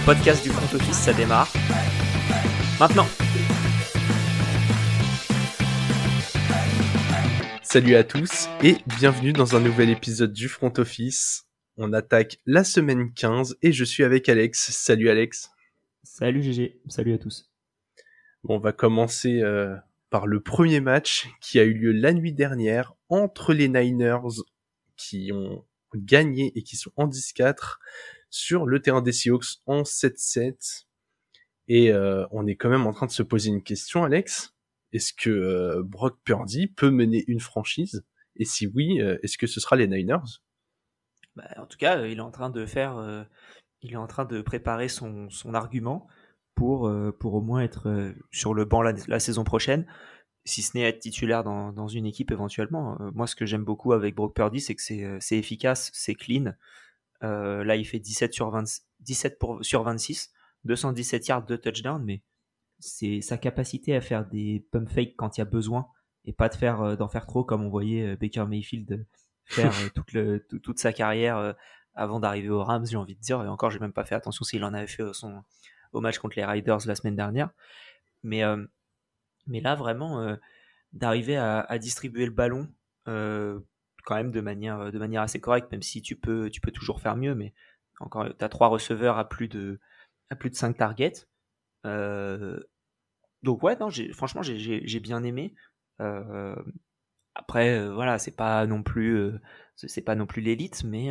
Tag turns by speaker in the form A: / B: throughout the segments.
A: le podcast du front office, ça démarre. Maintenant.
B: Salut à tous et bienvenue dans un nouvel épisode du front office. On attaque la semaine 15 et je suis avec Alex. Salut Alex.
C: Salut GG, salut à tous.
B: Bon, on va commencer euh, par le premier match qui a eu lieu la nuit dernière entre les Niners qui ont gagné et qui sont en 10-4 sur le terrain des Seahawks en 7-7. Et euh, on est quand même en train de se poser une question, Alex. Est-ce que euh, Brock Purdy peut mener une franchise? Et si oui, euh, est-ce que ce sera les Niners?
A: Bah, En tout cas, il est en train de faire, il est en train de préparer son, argument pour pour au moins être sur le banc la, saison prochaine, si ce n'est être titulaire dans une équipe éventuellement. moi, ce que j'aime beaucoup avec Brock Purdy, c'est que c'est efficace, c'est clean. Euh, là, il fait 17 sur, 17 pour, sur 26, 217 yards de touchdown, mais c'est sa capacité à faire des pump fakes quand il y a besoin et pas de faire euh, d'en faire trop comme on voyait euh, Baker Mayfield faire toute, sa carrière avant d'arriver aux Rams, j'ai envie de dire. Et encore, j'ai même pas fait attention s'il en avait fait son, au match contre les Riders la semaine dernière. Mais, là, vraiment, d'arriver à, distribuer le ballon quand même de manière, euh, de manière assez correcte, même si tu peux, tu peux toujours faire mieux. Mais encore, tu as trois receveurs à plus de, à plus de 5 targets. Euh, donc ouais, non, franchement, j'ai bien aimé. Euh, après, voilà, c'est pas non plus, c'est pas non plus l'élite, mais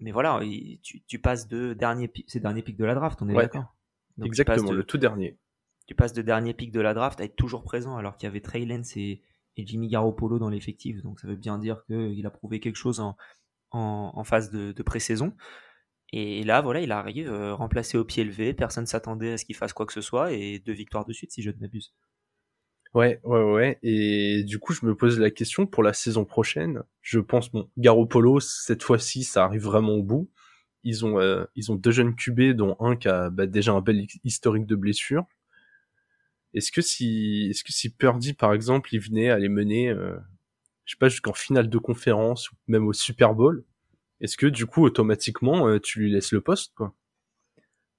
A: mais voilà, tu, tu passes de dernier, ces derniers pics de la draft, on est d'accord.
B: Exactement, le tout dernier.
A: Tu passes de dernier pic de la draft à être toujours présent, alors qu'il y avait Trey Lance et, Jimmy Garoppolo dans l'effectif. Donc ça veut bien dire qu'il a prouvé quelque chose en, en, phase de, pré-saison. Et là, voilà, il arrive euh, remplacé au pied levé. Personne s'attendait à ce qu'il fasse quoi que ce soit. Et deux victoires de suite, si je ne m'abuse.
B: Ouais, ouais, ouais. Et du coup, je me pose la question pour la saison prochaine. Je pense, bon, Garoppolo, cette fois-ci, ça arrive vraiment au bout. Ils ont, euh, ils ont deux jeunes QB, dont un qui a bah, déjà un bel historique de blessure. Est-ce que si, est-ce que si Purdy par exemple, il venait à les mener, euh, je sais pas, jusqu'en finale de conférence ou même au Super Bowl, est-ce que du coup automatiquement euh, tu lui laisses le poste quoi?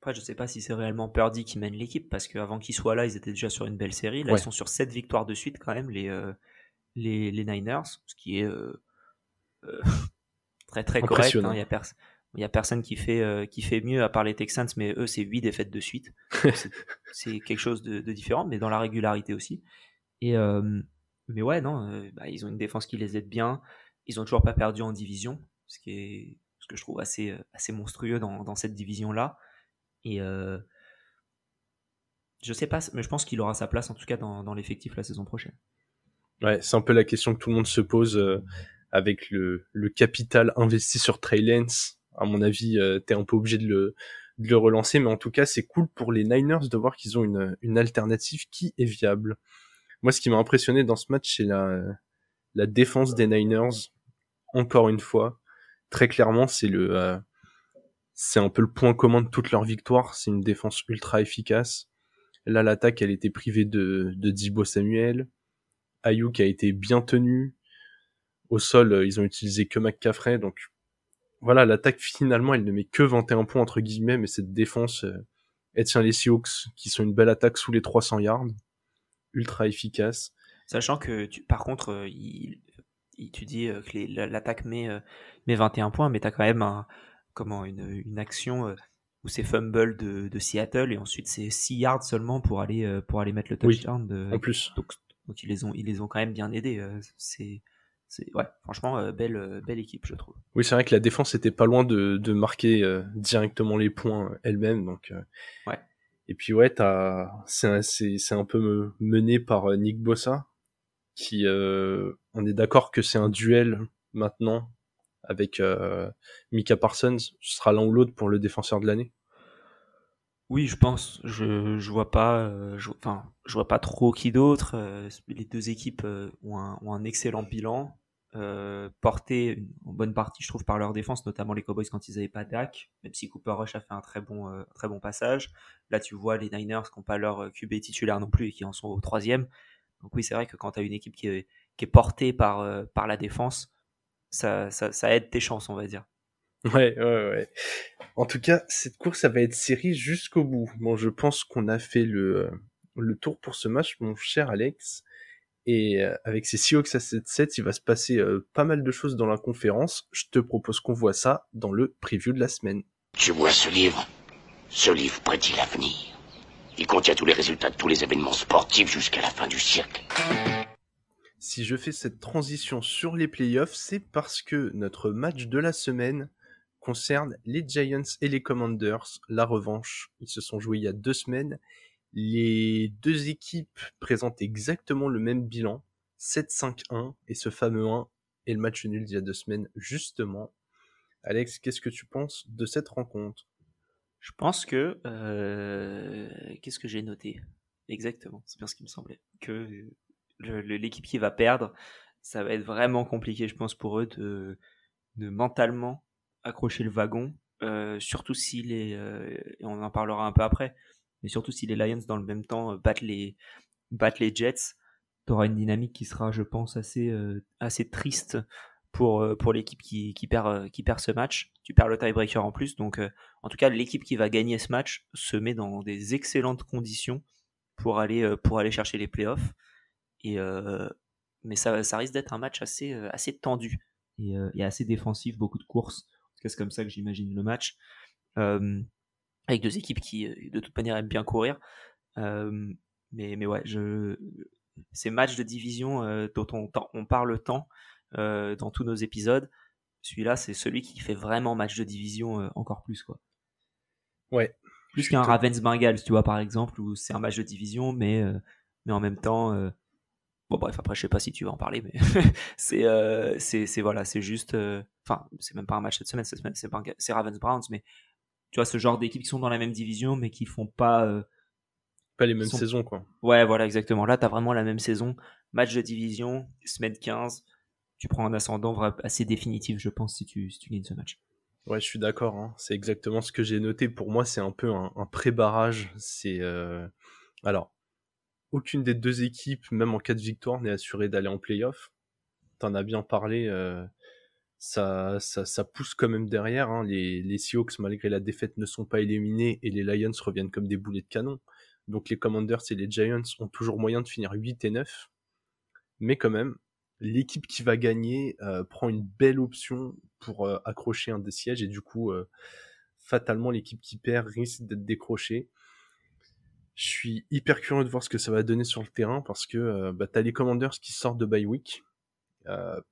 A: Après, je sais pas si c'est réellement Purdy qui mène l'équipe parce qu'avant qu'il soit là, ils étaient déjà sur une belle série. Là, ils sont sur 7 victoires de suite quand même les euh, les, les, Niners, ce qui est très très correct. Hein. Il y a personne il n'y a personne qui fait, euh, qui fait mieux à part les Texans, mais eux, c'est 8 défaites de suite. c'est quelque chose de, différent, mais dans la régularité aussi. Et, euh, mais ouais, non, euh, bah, ils ont une défense qui les aide bien. Ils ont toujours pas perdu en division, ce, qui est, ce que je trouve assez, assez monstrueux dans, dans cette division-là. Et je sais pas, mais je pense qu'il aura sa place en tout cas dans, dans l'effectif la saison prochaine.
B: Ouais, c'est un peu la question que tout le monde se pose avec le, le capital investi sur Trey Lance à mon avis, euh, t'es un peu obligé de le, relancer, mais en tout cas, c'est cool pour les Niners de voir qu'ils ont une, alternative qui est viable. Moi, ce qui m'a impressionné dans ce match, c'est la, défense des Niners. Encore une fois, très clairement, c'est euh, un peu le point commun de toute leur victoire. C'est une défense ultra efficace. Là, l'attaque, elle était privée de, de Dibo Samuel. Ayuk a été bien tenu. Au sol, euh, ils ont utilisé que McCaffrey, donc voilà, l'attaque finalement, elle ne met que 21 points entre guillemets, mais cette défense, euh, elle tient les Seahawks, qui sont une belle attaque sous les 300 yards, ultra efficace.
A: Sachant que, tu, par contre, euh, il, tu dis euh, que l'attaque met, met 21 points, mais tu as quand même un, comment, une, une action où c'est fumble de, de, Seattle et ensuite c'est 6 yards seulement pour aller, pour aller mettre le touchdown.
B: de, en plus.
A: Donc, donc, ils, les ont, ils les ont quand même bien aidés. c'est ouais, franchement, euh, belle, euh, belle équipe, je trouve.
B: Oui, c'est vrai que la défense était pas loin de, de marquer euh, directement les points elle-même, donc.
A: ouais.
B: Et puis ouais, c'est c'est un peu mené par Nick Bossa, qui, on est d'accord que c'est un duel maintenant avec Mika Parsons. Ce sera l'un ou l'autre pour le défenseur de l'année.
A: Oui, je pense. Je je vois pas, enfin, je vois pas trop qui d'autre. les deux équipes ont un, ont un excellent bilan euh, portés en bonne partie, je trouve, par leur défense, notamment les Cowboys quand ils n'avaient pas Dak, même si Cooper Rush a fait un très bon, euh, très bon passage. Là, tu vois les Niners qui n'ont pas leur euh, QB titulaire non plus et qui en sont au troisième. Donc oui, c'est vrai que quand tu as une équipe qui est, portée par, par la défense, ça, ça, ça, aide tes chances, on va dire.
B: Ouais, ouais, ouais. En tout cas, cette course, ça va être série jusqu'au bout. Bon, je pense qu'on a fait le, le tour pour ce match, mon cher Alex. Et euh, avec ces Seahawks à 7-7, il va se passer euh, pas mal de choses dans la conférence. Je te propose qu'on voit ça dans le preview de la semaine.
D: Tu vois ce livre? Ce livre prédit l'avenir. Il contient tous les résultats de tous les événements sportifs jusqu'à la fin du siècle.
B: Si je fais cette transition sur les playoffs, c'est parce que notre match de la semaine concerne les Giants et les Commanders. La revanche, ils se sont joués il y a deux semaines les deux équipes présentent exactement le même bilan, 7-5-1, et ce fameux 1 est le match nul d'il y a deux semaines, justement. Alex, qu'est-ce que tu penses de cette rencontre?
A: Je pense que... Euh, qu'est-ce que j'ai noté? Exactement, c'est bien ce qui me semblait. Que l'équipe qui va perdre, ça va être vraiment compliqué, je pense, pour eux de, de mentalement accrocher le wagon, euh, surtout si les... Euh, et on en parlera un peu après, mais surtout si les Lions dans le même temps euh, battent les, battent les Jets, tu auras une dynamique qui sera, je pense, assez, euh, assez triste pour, euh, pour l'équipe qui, qui, perd, qui perd ce match. Tu perds le tiebreaker en plus, donc en tout cas, l'équipe qui va gagner ce match se met dans des excellentes conditions pour aller, pour aller chercher les playoffs. Et, mais ça, ça risque d'être un match assez, assez tendu et, et, assez défensif, beaucoup de courses. En tout cas, c'est comme ça que j'imagine le match avec deux équipes qui euh, de toute manière aiment bien courir. Euh, mais, mais ouais, je, ces matchs de division euh, dont on, on parle tant dans tous nos épisodes, celui-là c'est celui qui fait vraiment match de division encore plus quoi.
B: Ouais.
A: Plus qu'un Ravens Bengals, tu vois par exemple, où c'est un match de division, mais mais en même temps, bon bref après je sais pas si tu vas en parler, mais c'est c'est voilà c'est juste, enfin c'est même pas un match cette semaine, cette semaine c'est Ravens Browns, mais tu vois, ce genre d'équipes qui sont dans la même division, mais qui font pas. Euh,
B: pas les mêmes saisons, quoi.
A: Ouais, voilà, exactement. Là, tu as vraiment la même saison. Match de division, semaine 15. Tu prends un ascendant assez définitif, je pense, si tu, si tu gagnes ce match.
B: Ouais, je suis d'accord. Hein. C'est exactement ce que j'ai noté. Pour moi, c'est un peu un, pré-barrage. C'est. Euh, alors, aucune des deux équipes, même en cas de victoire, n'est assurée d'aller en playoff. T'en as bien parlé. Euh, ça, ça, pousse quand même derrière. Hein. Les, les Seahawks, malgré la défaite, ne sont pas éliminés et les Lions reviennent comme des boulets de canon. Donc les Commanders et les Giants ont toujours moyen de finir 8 et 9. Mais quand même, l'équipe qui va gagner euh, prend une belle option pour euh, accrocher un des sièges et du coup, euh, fatalement, l'équipe qui perd risque d'être décrochée. Je suis hyper curieux de voir ce que ça va donner sur le terrain parce que bah, t'as les Commanders qui sortent de bye week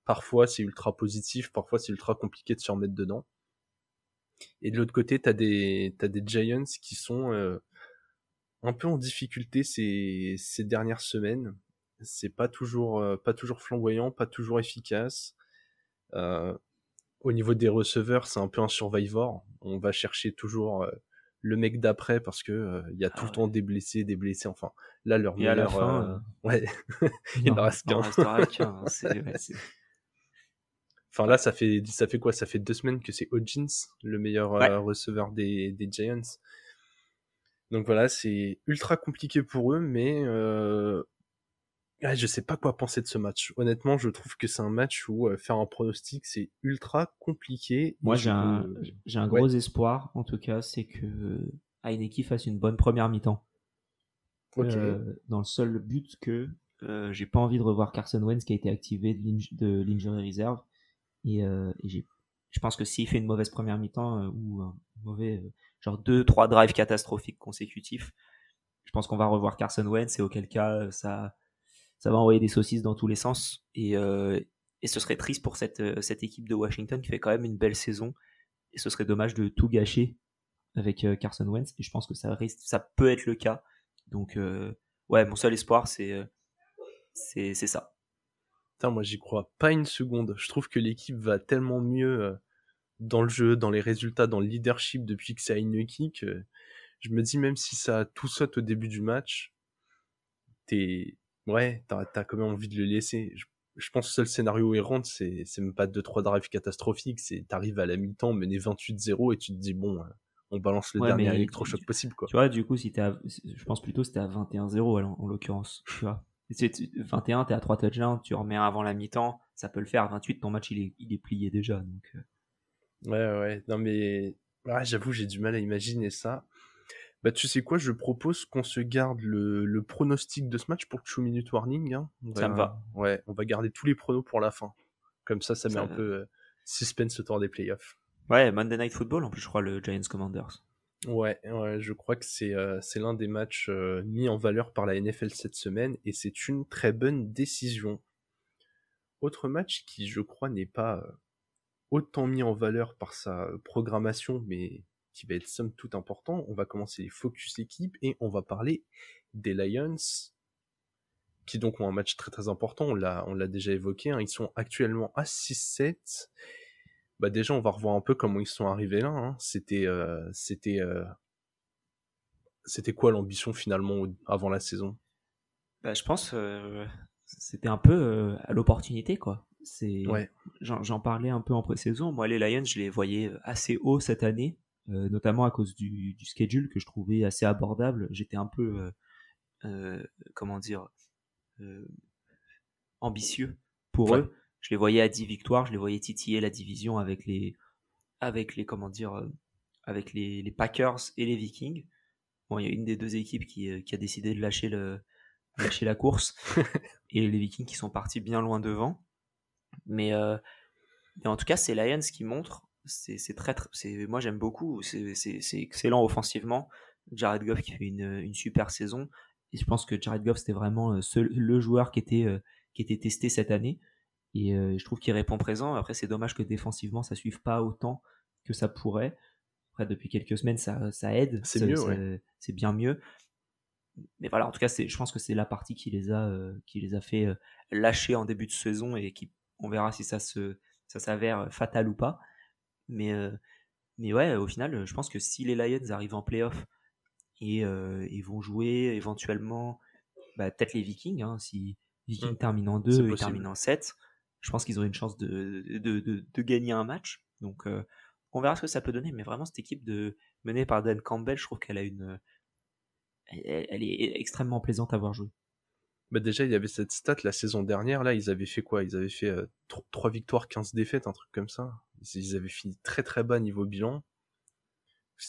B: parfois c'est ultra positif, parfois c'est ultra compliqué de se remettre dedans. Et de l'autre côté, t'as des t'as des Giants qui sont euh, un peu en difficulté ces, ces dernières semaines. C'est pas toujours euh, pas toujours flamboyant, pas toujours efficace. au niveau des receveurs, c'est un peu un survivor. On va chercher toujours le mec d'après parce que il y a tout le ah temps des blessés, des blessés. Enfin, là leur
A: meilleur, à la fin, euh,
B: ouais, il en reste qu'un. Enfin là, ça fait ça fait quoi? Ça fait deux semaines que c'est Hodgins le meilleur euh, receveur des, des Giants. Donc voilà, c'est ultra compliqué pour eux, mais euh, je sais pas quoi penser de ce match. Honnêtement, je trouve que c'est un match où euh, faire un pronostic, c'est ultra compliqué.
A: Moi, j'ai un, j'ai un gros espoir, en tout cas, c'est que Heineken fasse une bonne première mi-temps. Euh, dans le seul but que euh, j'ai pas envie de revoir Carson Wentz qui a été activé de l'injury reserve. Et, et je pense que s'il fait une mauvaise première mi-temps ou un mauvais, genre deux, trois drives catastrophiques consécutifs, je pense qu'on va revoir Carson Wentz et auquel cas ça ça va envoyer des saucisses dans tous les sens. Et, euh, et ce serait triste pour cette, euh, cette équipe de Washington qui fait quand même une belle saison. Et ce serait dommage de tout gâcher avec euh, Carson Wentz. Et je pense que ça, risque, ça peut être le cas. Donc, ouais, mon seul espoir, c'est c'est ça.
B: Putain, moi, j'y crois pas une seconde. Je trouve que l'équipe va tellement mieux dans le jeu, dans les résultats, dans le leadership depuis que a une kick. je me dis, même si ça tout saute au début du match, t'es ouais, t'as as quand même envie de le laisser. Je, pense que le seul scénario errant, c'est même pas 2-3 drives catastrophiques, c'est t'arrives à la mi-temps, mené 28-0 et tu te dis, bon, euh, on balance le dernier électrochoc possible, quoi.
A: Tu vois, du coup, si t'es je pense plutôt c'était à 21-0 en, l'occurrence, tu vois. 21, t'es à 3 touchdowns, tu remets avant la mi-temps, ça peut le faire. 28, ton match il est, il est plié déjà. Donc, euh.
B: Ouais, ouais. Non, mais j'avoue, j'ai du mal à imaginer ça. Bah, tu sais quoi, je propose qu'on se garde le, le pronostic de ce match pour le 2 minute warning. Hein.
A: Ça me va.
B: Ouais, on va garder tous les pronos pour la fin. Comme ça, ça met un peu euh, suspense autour des playoffs.
A: Ouais, Monday Night Football, en plus, je crois, le Giants Commanders.
B: Ouais, ouais, je crois que c'est euh, l'un des matchs euh, mis en valeur par la NFL cette semaine et c'est une très bonne décision. Autre match qui, je crois, n'est pas euh, autant mis en valeur par sa programmation, mais qui va être somme toute important. On va commencer les focus équipes et on va parler des Lions, qui donc ont un match très très important. On l'a on l'a déjà évoqué. hein. Ils sont actuellement à 6-7. Bah déjà, on va revoir un peu comment ils sont arrivés là. hein. C'était euh, c'était euh, c'était quoi l'ambition finalement avant la saison?
A: Bah, je pense euh, c'était un peu euh, à l'opportunité, quoi. C'est,
B: Ouais.
A: J'en parlais un peu en pré-saison. Moi, les Lions, je les voyais assez haut cette année, notamment à cause du, du schedule que je trouvais assez abordable. J'étais un peu, euh, euh, comment dire, euh, ambitieux pour
B: Ouais.
A: eux. Je les voyais à 10 victoires, je les voyais titiller la division avec les, avec les, comment dire, euh, avec les, les Packers et les Vikings. Bon, il y a une des deux équipes qui, euh, qui a décidé de lâcher le, lâcher la course et les Vikings qui sont partis bien loin devant. Mais, euh, mais en tout cas, c'est Lions qui montrent. C'est très, c'est moi j'aime beaucoup. C'est excellent offensivement. Jared Goff qui fait une, une super saison. Et je pense que Jared Goff c'était vraiment euh, ce- le joueur qui était euh, qui était testé cette année. Et euh, je trouve qu'il répond présent. Après, c'est dommage que défensivement ça suive pas autant que ça pourrait. Après, depuis quelques semaines, ça, ça aide.
B: C'est mieux, ouais.
A: C'est bien mieux. Mais voilà, en tout cas, c'est, je pense que c'est la partie qui les a, euh, qui les a fait euh, lâcher en début de saison et qui, on verra si ça se, ça s'avère fatal ou pas. Mais, mais ouais, au final, je pense que si les Lions arrivent en playoff et, et vont jouer éventuellement, bah, peut-être les Vikings, hein, si Vikings
B: Mm.
A: terminent en
B: C'est
A: 2 et terminent en 7, je pense qu'ils auraient une chance de, de, de, de gagner un match. Donc, euh, on verra ce que ça peut donner. Mais vraiment, cette équipe de, menée par Dan Campbell, je trouve qu'elle a une, elle, elle est extrêmement plaisante à voir jouer.
B: Bah déjà, il y avait cette stat la saison dernière, là, ils avaient fait quoi? Ils avaient fait 3 victoires, 15 défaites, un truc comme ça. Ils avaient fini très très bas niveau bilan.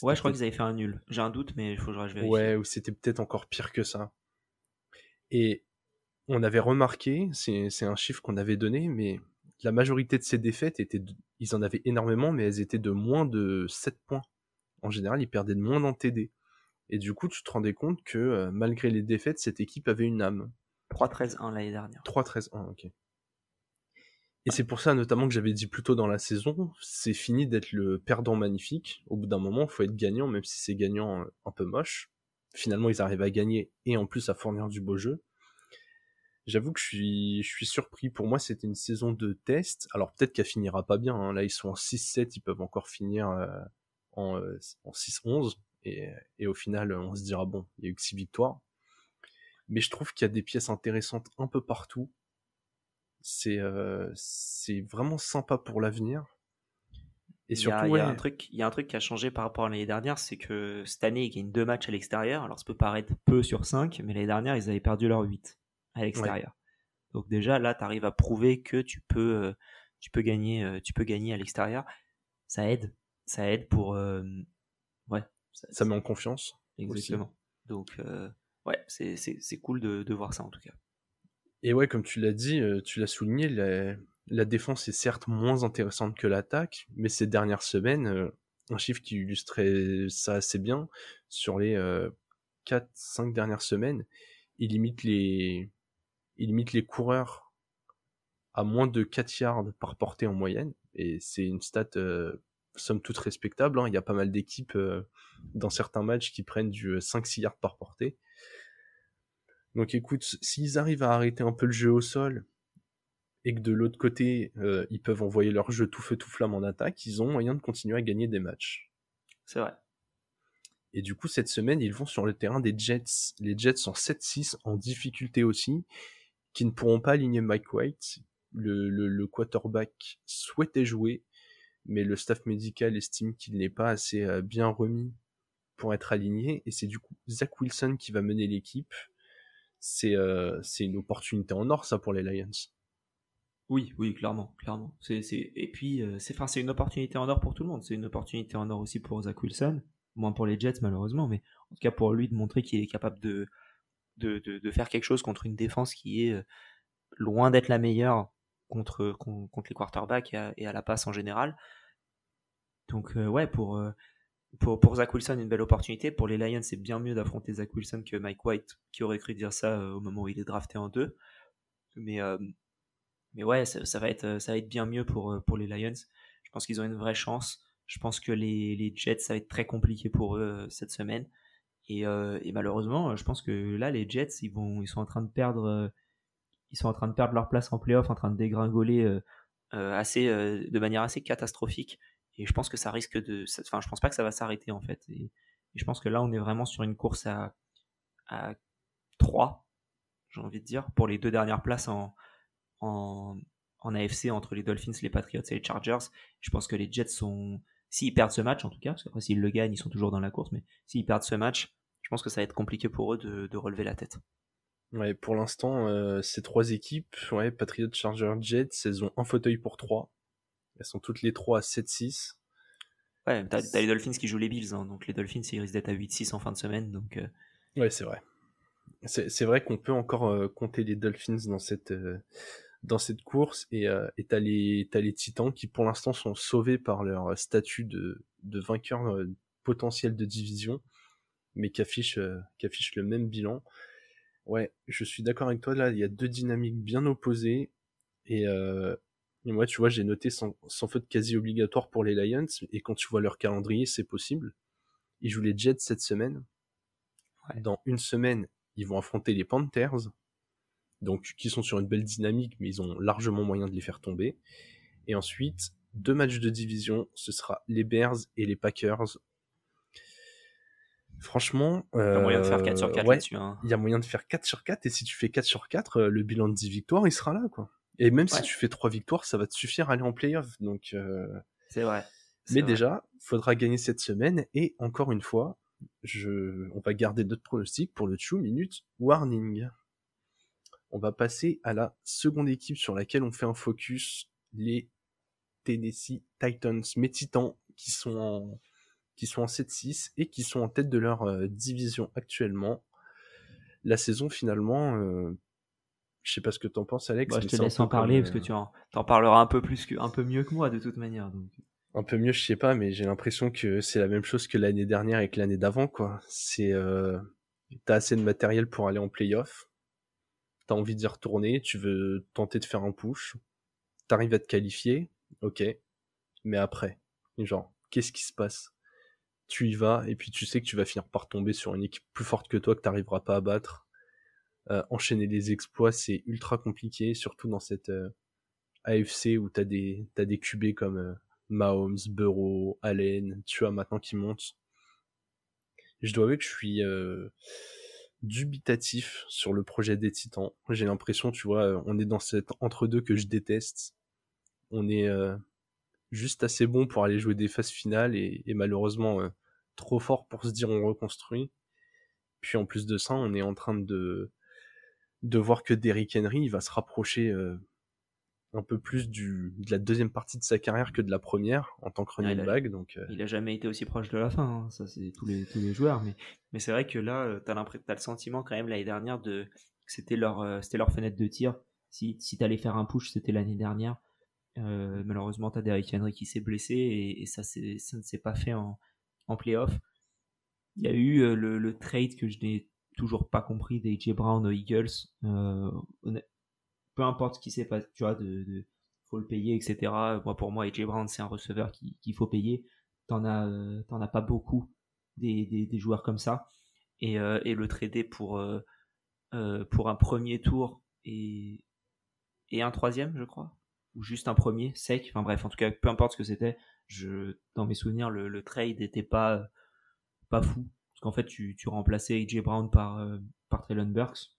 A: Ouais, je crois qu'ils avaient fait un nul. J'ai un doute, mais il faudra que je vérifie.
B: Ouais, ou c'était peut-être encore pire que ça. Et on avait remarqué, c'est un chiffre qu'on avait donné, mais la majorité de ces défaites étaient, de- ils en avaient énormément, mais elles étaient de moins de 7 points. En général, ils perdaient de moins en TD. Et du coup, tu te rendais compte que euh, malgré les défaites, cette équipe avait une âme.
A: 3-13-1 l'année dernière.
B: 3-13-1, ok. Et c'est pour ça notamment que j'avais dit plus tôt dans la saison, c'est fini d'être le perdant magnifique. Au bout d'un moment, il faut être gagnant, même si c'est gagnant euh, un peu moche. Finalement, ils arrivent à gagner et en plus à fournir du beau jeu. J'avoue que je suis, surpris. Pour moi, c'était une saison de test. Alors peut-être qu'elle finira pas bien. hein. Là, ils sont en 6-7, ils peuvent encore finir euh, en, euh, en 6-11. Et, et au final, on se dira, bon, il y a eu que 6 victoires. Mais je trouve qu'il y a des pièces intéressantes un peu partout. C'est euh, c'est vraiment sympa pour l'avenir. Et
A: Il y,
B: surtout,
A: il y a un truc, il y a un truc qui a changé par rapport à l'année dernière, c'est que cette année, ils gagnent deux matchs à l'extérieur. Alors, ça peut paraître peu sur 5, mais l'année dernière, ils avaient perdu leur 8 à l'extérieur. Donc déjà, là, tu arrives à prouver que tu peux, euh, tu peux gagner, euh, tu peux gagner à l'extérieur. Ça aide, ça aide pour, euh, ouais, ça,
B: ça met en confiance.
A: exactement. Donc, euh, ouais, c'est cool de, de voir ça en tout cas.
B: Et ouais, comme tu l'as dit, euh, tu l'as souligné, la, défense est certes moins intéressante que l'attaque, mais ces dernières semaines, euh, un chiffre qui illustrait ça assez bien, sur les euh, 4-5 dernières semaines, il limite les, il limite les coureurs à moins de 4 yards par portée en moyenne, et c'est une stat euh, somme toute respectable. hein. Il y a pas mal d'équipes euh, dans certains matchs qui prennent du 5-6 yards par portée. Donc écoute, s'ils arrivent à arrêter un peu le jeu au sol et que de l'autre côté, euh, ils peuvent envoyer leur jeu tout feu tout flamme en attaque, ils ont moyen de continuer à gagner des matchs.
A: C'est vrai.
B: Et du coup, cette semaine, ils vont sur le terrain des Jets. Les Jets sont 7-6 en difficulté aussi, qui ne pourront pas aligner Mike White. Le, le, le quarterback souhaitait jouer, mais le staff médical estime qu'il n'est pas assez euh, bien remis pour être aligné. Et c'est du coup Zach Wilson qui va mener l'équipe. C'est euh, une opportunité en or, ça, pour les Lions.
A: Oui, oui, clairement, clairement. C'est, c'est... Et puis, euh, c'est, enfin, une opportunité en or pour tout le monde. C'est une opportunité en or aussi pour Zach Wilson, moins pour les Jets malheureusement, mais en tout cas pour lui de montrer qu'il est capable de, de, de, faire quelque chose contre une défense qui est euh, loin d'être la meilleure contre, contre les quarterbacks et à, la passe en général. Donc, euh, ouais, pour, pour, pour Zach Wilson, une belle opportunité. Pour les Lions, c'est bien mieux d'affronter Zach Wilson que Mike White, qui aurait cru dire ça euh, au moment où il est drafté en deux. Mais, mais ouais, ça, va être, ça va être bien mieux pour, pour les Lions. Je pense qu'ils ont une vraie chance. Je pense que les, les Jets, ça va être très compliqué pour eux cette semaine. Et, et, malheureusement, je pense que là, les Jets, ils, vont, ils sont en train de perdre, ils sont en train de perdre leur place en playoff, en train de dégringoler assez, de manière assez catastrophique. Et je pense que ça risque de. Enfin, je pense pas que ça va s'arrêter en fait. Et, je pense que là, on est vraiment sur une course à, à 3, j'ai envie de dire, pour les deux dernières places en, en, AFC entre les Dolphins, les Patriots et les Chargers. Je pense que les Jets sont. S'ils perdent ce match, en tout cas, parce qu'après, s'ils le gagnent, ils sont toujours dans la course, mais s'ils perdent ce match, je pense que ça va être compliqué pour eux de, de relever la tête.
B: Ouais, pour l'instant, euh, ces trois équipes, ouais, Patriots, Chargers, Jets, elles ont un fauteuil pour trois. Elles sont toutes les trois à 7-6.
A: Ouais, t'as, les Dolphins qui jouent les Bills, hein, donc les Dolphins ils risquent d'être à 8-6 en fin de semaine. Donc, euh...
B: Ouais, c'est vrai. C'est, vrai qu'on peut encore euh, compter les Dolphins dans cette, euh, dans cette course et et t'as les, t'as les Titans qui pour l'instant sont sauvés par leur statut de, de vainqueur potentiel de division, mais qui affichent, qui affichent le même bilan. Ouais, je suis d'accord avec toi là, il y a deux dynamiques bien opposées et, euh, et moi, tu vois, j'ai noté sans, sans faute quasi obligatoire pour les Lions. Et quand tu vois leur calendrier, c'est possible. Ils jouent les Jets cette semaine. Ouais. Dans une semaine, ils vont affronter les Panthers. Donc, qui sont sur une belle dynamique, mais ils ont largement moyen de les faire tomber. Et ensuite, deux matchs de division, ce sera les Bears et les Packers. Franchement,
A: il y a moyen de faire 4 sur 4
B: ouais,
A: là-dessus. Hein.
B: Il y a moyen de faire 4 sur 4, et si tu fais 4 sur 4, le bilan de 10 victoires, il sera là, quoi. Et même ouais. si tu fais trois victoires, ça va te suffire à aller en playoff. Donc, euh...
A: c'est vrai.
B: Mais vrai. déjà, faudra gagner cette semaine. Et encore une fois, je... on va garder notre pronostic pour le two minute warning. On va passer à la seconde équipe sur laquelle on fait un focus, les Tennessee Titans, mes titans, qui sont en, qui sont en 7-6 et qui sont en tête de leur euh, division actuellement. La saison finalement, euh, je sais pas ce que t'en penses, Alex.
A: Bah, je te laisse en parler comme... parce que tu en, en, parleras un peu plus que, un peu mieux que moi de toute manière. Donc.
B: Un peu mieux, je sais pas, mais j'ai l'impression que c'est la même chose que l'année dernière et que l'année d'avant, quoi. C'est, euh, t'as assez de matériel pour aller en playoff. T'as envie d'y retourner, tu veux tenter de faire un push. T'arrives à te qualifier, ok. Mais après, genre, qu'est-ce qui se passe? Tu y vas et puis tu sais que tu vas finir par tomber sur une équipe plus forte que toi que t'arriveras pas à battre euh, enchaîner les exploits, c'est ultra compliqué, surtout dans cette euh, AFC où t'as des t'as des QB comme euh, Mahomes, Burrow, Allen, tu vois maintenant qui montent. Je dois avouer que je suis dubitatif sur le projet des Titans. J'ai l'impression, tu vois, on est dans cet entre-deux que je déteste. On est juste assez bon pour aller jouer des phases finales et malheureusement trop fort pour se dire on reconstruit. Puis en plus de ça, on est en train de de voir que Derrick Henry il va se rapprocher euh, un peu plus du, de la deuxième partie de sa carrière que de la première en tant que running
A: ah,
B: back. Donc, euh...
A: il a jamais été aussi proche de la fin. Hein. Ça, c'est tous les tous les joueurs. Mais mais c'est vrai que là, t'as l'impression, t'as le sentiment quand même l'année dernière de c'était leur euh, c'était leur fenêtre de tir. Si si t'allais faire un push, c'était l'année dernière. Euh, malheureusement, t'as Derrick Henry qui s'est blessé et, et ça c'est ça ne s'est pas fait en en playoff. Il y a eu le, le trade que je n'ai toujours pas compris d'AJ Brown aux Eagles. Euh, peu importe ce qui s'est passé, tu vois, de, faut le payer, etc. Pour moi, AJ Brown, c'est un receveur qu'il qui faut payer. T'en as, euh, t'en as pas beaucoup des, joueurs comme ça. Et, euh, le trader pour, pour un premier tour et, et un troisième, je crois. Ou juste un premier, sec. Enfin bref, en tout cas, peu importe ce que c'était. Je, dans mes souvenirs, le, le trade était pas, pas fou qu'en fait tu, tu remplaçais AJ Brown par, euh, par Traylon Burks,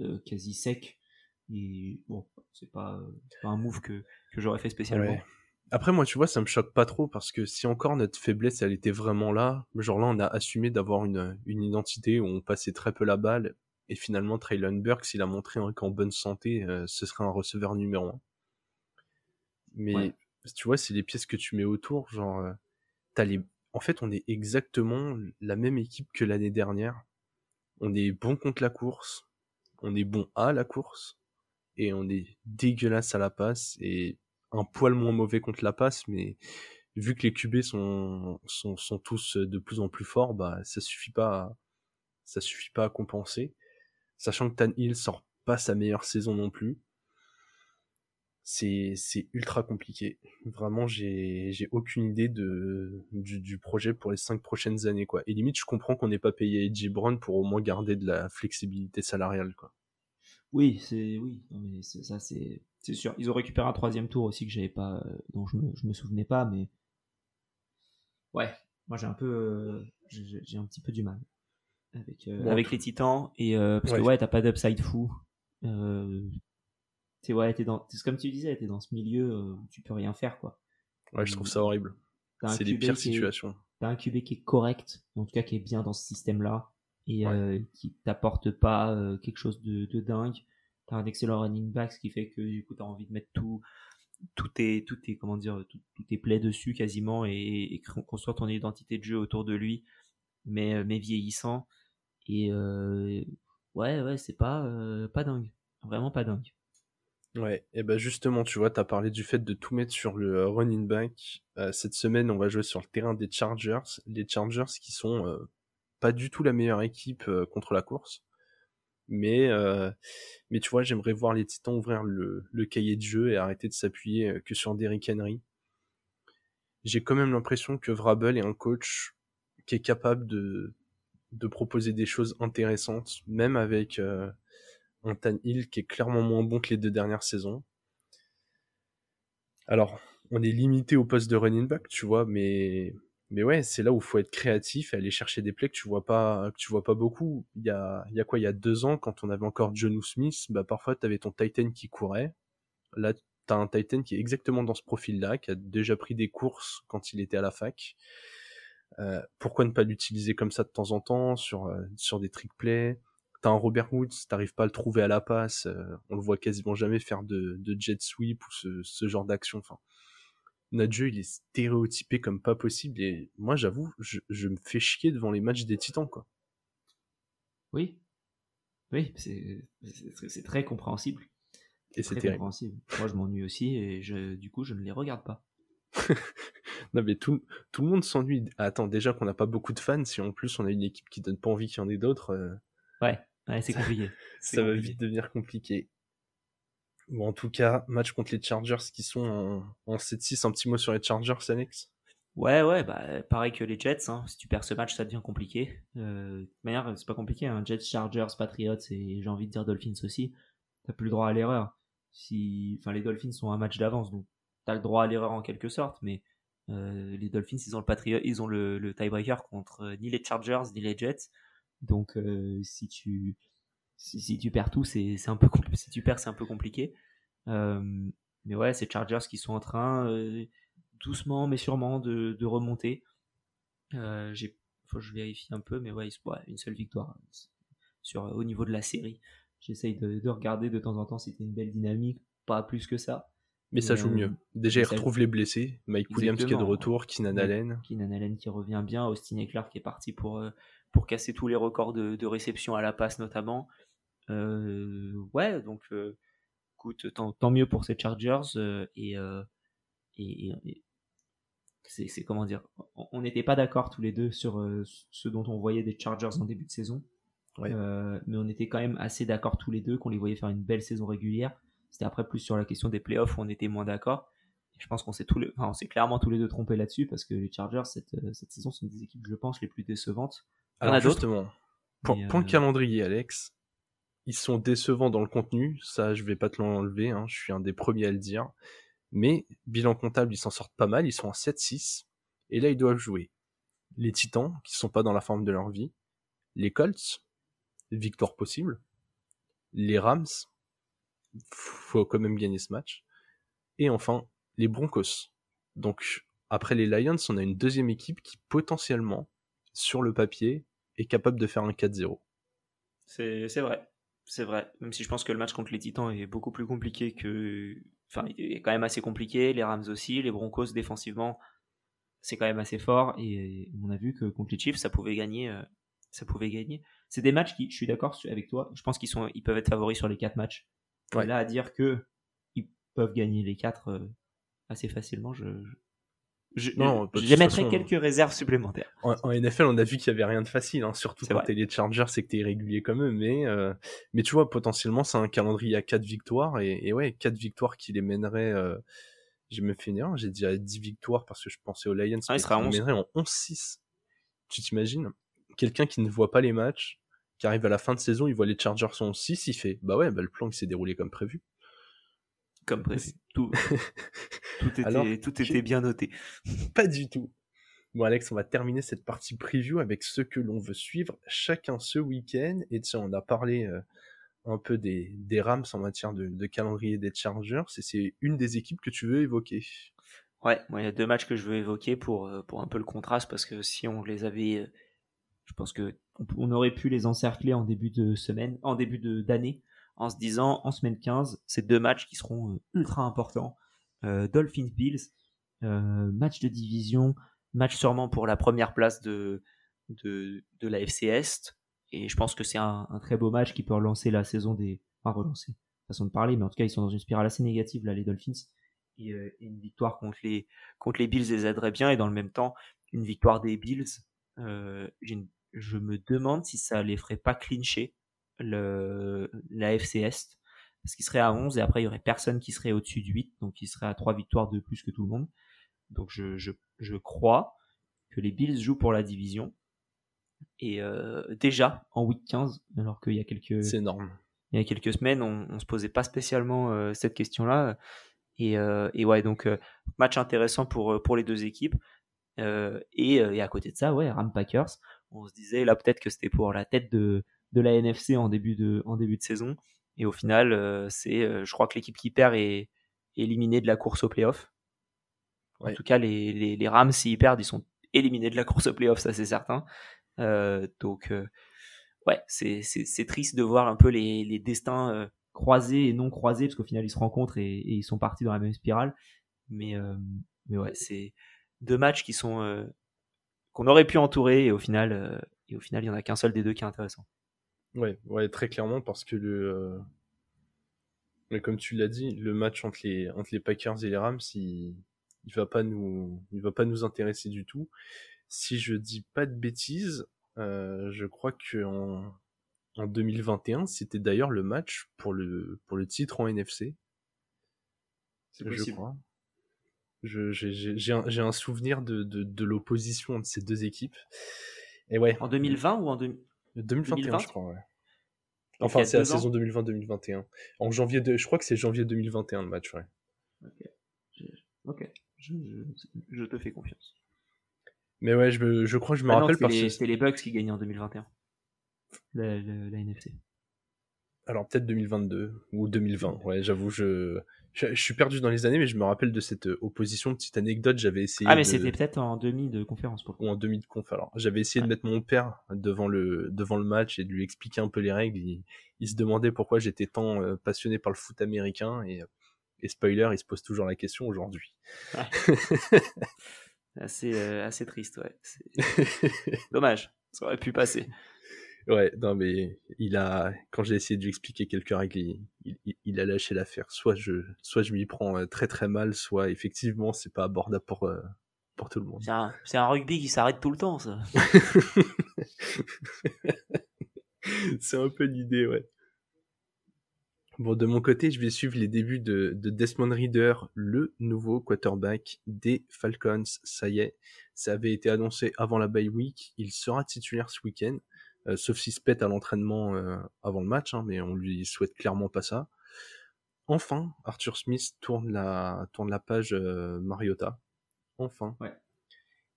A: euh, quasi sec. Et bon, c'est pas, pas un move que, que j'aurais fait spécialement. Ouais.
B: Après, moi, tu vois, ça me choque pas trop parce que si encore notre faiblesse, elle était vraiment là, genre là, on a assumé d'avoir une, une identité où on passait très peu la balle et finalement, Traylon Burks, il a montré qu'en bonne santé, euh, ce serait un receveur numéro un. Mais tu vois, c'est les pièces que tu mets autour. Genre, as les... en fait, on est exactement la même équipe que l'année dernière. On est bon contre la course, on est bon à la course, et on est dégueulasse à la passe, et un poil moins mauvais contre la passe, mais vu que les QB sont, sont, sont tous de plus en plus forts, bah, ça suffit pas ça suffit pas à compenser. Sachant que Tan Hill sort pas sa meilleure saison non plus. C'est, c'est ultra compliqué. Vraiment, j'ai, j'ai aucune idée de, du, du, projet pour les cinq prochaines années, quoi. Et limite, je comprends qu'on n'ait pas payé Edgy Brown pour au moins garder de la flexibilité salariale, quoi.
C: Oui, c'est, oui, non, mais ça, c'est, c'est sûr. Ils ont récupéré un troisième tour aussi que j'avais pas, euh, dont je me, je me souvenais pas, mais ouais, moi j'ai un peu, euh, j'ai un petit peu du mal
A: avec, euh, avec les Titans et parce que ouais, t'as pas d'upside fou. Euh, t'es ouais, t'es dans, comme tu disais, t'es dans ce milieu où tu peux rien faire quoi.
B: Ouais, je trouve ça horrible. C'est les pires situations.
C: T'as un QB qui est correct, en tout cas qui est bien dans ce système-là et qui t'apporte pas quelque chose de, de dingue t'as un excellent running back, ce qui fait que du coup t'as envie de mettre tout, tout est, tout comment dire, tout, tout est plaid dessus quasiment et, et, construire ton identité de jeu autour de lui, mais, euh, mais vieillissant. Et euh, ouais, ouais, c'est pas, euh, pas dingue, vraiment pas dingue.
B: Ouais, et ben justement, tu vois, t'as parlé du fait de tout mettre sur le running back. cette semaine, on va jouer sur le terrain des Chargers, les Chargers qui sont pas du tout la meilleure équipe contre la course. Mais, euh, tu vois, j'aimerais voir les Titans ouvrir le, cahier de jeu et arrêter de s'appuyer euh, que sur Derrick Henry. J'ai quand même l'impression que Vrabel est un coach qui est capable de, de proposer des choses intéressantes, même avec euh, un Hill qui est clairement moins bon que les deux dernières saisons. Alors, on est limité au poste de running back, tu vois, mais mais ouais, c'est là où il faut être créatif et aller chercher des plays que tu vois pas, que tu vois pas beaucoup. Il y a, il y a quoi, il y a deux ans, quand on avait encore John Smith, bah parfois t'avais ton Titan qui courait. Là, t'as un Titan qui est exactement dans ce profil-là, qui a déjà pris des courses quand il était à la fac. Euh, pourquoi ne pas l'utiliser comme ça de temps en temps sur euh, sur des trick plays? T'as un Robert Woods, t'arrives pas à le trouver à la passe, euh, on le voit quasiment jamais faire de, de jet sweep ou ce, ce genre d'action. Enfin, notre jeu il est stéréotypé comme pas possible et moi j'avoue je, je, me fais chier devant les matchs des titans quoi.
C: Oui. Oui c'est très compréhensible.
B: Et c'est terrible.
C: moi je m'ennuie aussi et je, du coup je ne les regarde pas.
B: Non mais tout, tout le monde s'ennuie. Attends déjà qu'on n'a pas beaucoup de fans si en plus on a une équipe qui donne pas envie qu'il y en ait d'autres euh,
C: ouais, ouais c'est compliqué
B: ça va vite devenir compliqué Bon, en tout cas, match contre les Chargers qui sont en, en 7-6. Un petit mot sur les Chargers, Alex?
A: Ouais, ouais, bah, pareil que les Jets. Hein. Si tu perds ce match, ça devient compliqué. Euh, de manière, c'est pas compliqué. Hein. Jets, Chargers, Patriots et j'ai envie de dire Dolphins aussi. T'as plus le droit à l'erreur. Si, enfin, les Dolphins sont un match d'avance, donc t'as le droit à l'erreur en quelque sorte. Mais euh, les Dolphins, ils ont le Patriot, ils ont le, le tiebreaker contre euh, ni les Chargers ni les Jets. Donc, euh, si tu si, tu perds tout, c'est un peu si tu perds, c'est un peu compliqué. Euh, mais ouais, c'est Chargers qui sont en train euh, doucement mais sûrement de, de remonter. J'ai, faut que je vérifie un peu, mais ouais, une seule victoire sur au niveau de la série. J'essaye de, de, regarder de temps en temps. C'était une belle dynamique, pas plus que ça.
B: Mais, ça joue mieux. Déjà, ils retrouvent les blessés. Mike Williams qui est de retour, Keenan Allen.
A: Keenan Allen qui revient bien, Austin Eckler qui est parti pour, pour casser tous les records de, de réception à la passe notamment. Euh, ouais, donc euh, écoute, tant, tant, mieux pour ces Chargers euh, et, et, et c'est comment dire, on n'était pas d'accord tous les deux sur ce dont on voyait des Chargers en début de saison, ouais. euh, mais on était quand même assez d'accord tous les deux qu'on les voyait faire une belle saison régulière. C'était après plus sur la question des playoffs où on était moins d'accord. Je pense qu'on s'est enfin, clairement tous les deux trompés là-dessus parce que les Chargers cette, cette saison sont des équipes, je pense, les plus décevantes.
B: Alors justement, point, point calendrier, Alex. Ils sont décevants dans le contenu, ça je vais pas te l'enlever, hein, je suis un des premiers à le dire. Mais bilan comptable, ils s'en sortent pas mal, ils sont en 7-6. Et là, ils doivent jouer les Titans, qui sont pas dans la forme de leur vie, les Colts, victoire possible, les Rams, faut quand même gagner ce match, et enfin les Broncos. Donc après les Lions, on a une deuxième équipe qui potentiellement, sur le papier, est capable de faire un 4-0.
A: C'est vrai c'est vrai. Même si je pense que le match contre les Titans est beaucoup plus compliqué que, enfin, il est quand même assez compliqué. Les Rams aussi, les Broncos défensivement, c'est quand même assez fort. Et on a vu que contre les Chiefs, ça pouvait gagner. Euh, ça pouvait gagner. C'est des matchs qui, je suis d'accord avec toi. Je pense qu'ils sont, ils peuvent être favoris sur les quatre matchs. Là, à dire que ils peuvent gagner les quatre euh, assez facilement, je, je, j'émettrais quelques réserves supplémentaires.
B: En, NFL, on a vu qu'il y avait rien de facile, hein, surtout quand t'es les Chargers, c'est que t'es irrégulier comme eux, mais euh, mais tu vois, potentiellement, c'est un calendrier à 4 victoires et, et ouais, 4 victoires qui les mèneraient. Euh, j'ai même fait une erreur, j'ai dit à 10 victoires parce que je pensais aux Lions,
A: ah, il sera 11.
B: en 11-6. Tu t'imagines? Quelqu'un qui ne voit pas les matchs, qui arrive à la fin de saison, il voit les Chargers sont 6, il fait bah ouais, bah le plan qui s'est déroulé comme prévu
A: comme prévu. Tout, tout, était, tout était bien noté.
B: Pas du tout. Bon Alex, on va terminer cette partie preview avec ce que l'on veut suivre chacun ce week-end. Et tiens, on a parlé euh, un peu des, des Rams en matière de, calendrier des Chargers. Et c'est une des équipes que tu veux évoquer.
A: Ouais, moi il y a deux matchs que je veux évoquer pour, euh, pour un peu le contraste parce que si on les avait, euh, je pense que on aurait pu les encercler en début de semaine, en début d'année en se disant en semaine 15, c'est deux matchs qui seront euh, ultra importants. Euh, Dolphins Bills, euh, match de division, match sûrement pour la première place de, de, la FC Est. Et je pense que c'est un, très beau match qui peut relancer la saison des. Pas relancer, façon de parler, mais en tout cas, ils sont dans une spirale assez négative, là, les Dolphins. Et, une victoire contre les, contre les Bills les aiderait bien. Et dans le même temps, une victoire des Bills, je me demande si ça les ferait pas clincher le, la FC Est, parce qu'il serait à 11 et après il y aurait personne qui serait au-dessus de 8, donc il serait à 3 victoires de plus que tout le monde. Donc je, je, je crois que les Bills jouent pour la division. Et euh, déjà en week 15, alors qu'il y a quelques...
B: C'est énorme.
A: Il y a quelques semaines, on, on se posait pas spécialement euh, cette question-là. Et, euh, et, ouais, donc match intéressant pour, pour les deux équipes. Et, et, à côté de ça, ouais, Ram Packers, on se disait là peut-être que c'était pour la tête de, de la NFC en début de, en début de saison. Et au final, euh, c'est, euh, je crois que l'équipe qui perd est, éliminée de la course au playoff. En tout cas, les, les, les Rams, s'ils perdent, ils sont éliminés de la course au playoff, ça c'est certain. Euh, donc, ouais, c'est, c'est, triste de voir un peu les, les destins croisés et non croisés, parce qu'au final, ils se rencontrent et, ils sont partis dans la même spirale. Mais, mais ouais, c'est deux matchs qui sont qu'on aurait pu entourer et au final, et au final, il y en a qu'un seul des deux qui est intéressant.
B: Ouais, ouais, très clairement parce que le, euh, mais comme tu l'as dit, le match entre les entre les Packers et les Rams, il, il va pas nous, il va pas nous intéresser du tout. Si je dis pas de bêtises, euh, je crois que en, en 2021, c'était d'ailleurs le match pour le pour le titre en NFC.
A: C'est possible. Je crois.
B: j'ai un, un, souvenir de, de, de l'opposition entre ces deux équipes. Et ouais.
A: En 2020 ou en
B: 2021, je crois, ouais. Enfin, c'est la saison 2020-2021. En janvier, de... je crois que c'est janvier 2021 le match, ouais.
A: Ok. Je, te fais confiance.
B: Mais ouais, je, je crois que je me ah rappelle
A: parce que. C'était les Bucks qui gagnaient en 2021. La, la NFC.
B: Alors peut-être 2022 ou 2020. Ouais, j'avoue, je je, suis perdu dans les années, mais je me rappelle de cette euh, opposition, petite anecdote. J'avais essayé.
A: Ah, mais c'était peut-être en demi de conférence pour
B: Ou en demi de conf. Alors, j'avais essayé de mettre mon père devant le, devant le match et de lui expliquer un peu les règles. Il, se demandait pourquoi j'étais tant euh, passionné par le foot américain et, et spoiler, il se pose toujours la question aujourd'hui.
A: assez, euh, assez triste, ouais. Dommage, ça aurait pu passer.
B: Ouais, non, mais il a, quand j'ai essayé de lui expliquer quelques règles, il, a lâché l'affaire. Soit je, soit je m'y prends euh, très très mal, soit effectivement c'est pas abordable pour, euh, pour tout le monde.
A: C'est un, rugby qui s'arrête tout le temps, ça.
B: c'est un peu l'idée, ouais. Bon, de mon côté, je vais suivre les débuts de, de, Desmond Reader, le nouveau quarterback des Falcons. Ça y est, ça avait été annoncé avant la bye week. Il sera titulaire ce week-end. Euh, sauf s'il se pète à l'entraînement euh, avant le match, hein, mais on lui souhaite clairement pas ça. Enfin, Arthur Smith tourne la, tourne la page euh, Mariota. Enfin.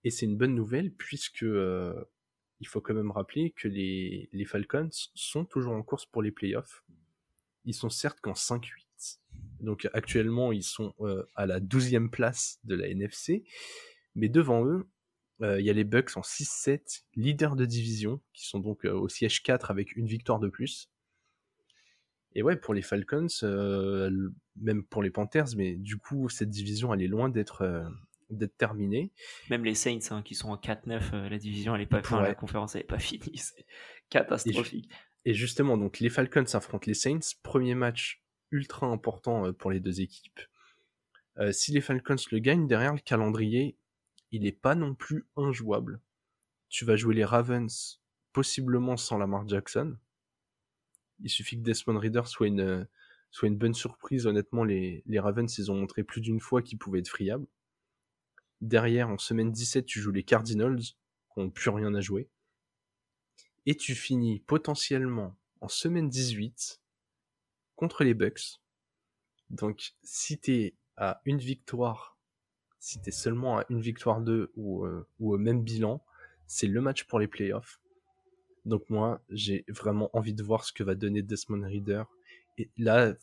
B: Et c'est une bonne nouvelle puisque il faut quand même rappeler que les, les Falcons sont toujours en course pour les playoffs. Ils sont certes qu'en 5-8. Donc actuellement, ils sont à la 12e place de la NFC. Mais devant eux, il y a les Bucks en 6-7, leaders de division, qui sont donc euh, au siège 4 avec une victoire de plus. Et ouais, pour les Falcons, euh, même pour les Panthers, mais du coup, cette division, elle est loin d'être euh, d'être terminée.
A: Même les Saints, hein, qui sont en 4-9, euh, la division, elle est pas, fin, la conférence, elle est pas finie. C'est catastrophique.
B: Et, justement, donc les Falcons affrontent les Saints. Premier match ultra important pour les deux équipes. si les Falcons le gagnent, derrière le calendrier, il n'est pas non plus injouable. Tu vas jouer les Ravens, possiblement sans Lamar Jackson. Il suffit que Desmond Reader soit une, soit une bonne surprise. Honnêtement, les, les Ravens, ils ont montré plus d'une fois qu'ils pouvaient être friables. Derrière, en semaine 17, tu joues les Cardinals, qui n'ont plus rien à jouer. Et tu finis potentiellement en semaine 18 contre les Bucks. Donc, si t'es à une victoire, si t'es seulement à une victoire 2 ou, euh, ou au même bilan, c'est le match pour les playoffs. Donc moi, j'ai vraiment envie de voir ce que va donner Desmond Reader. Et là,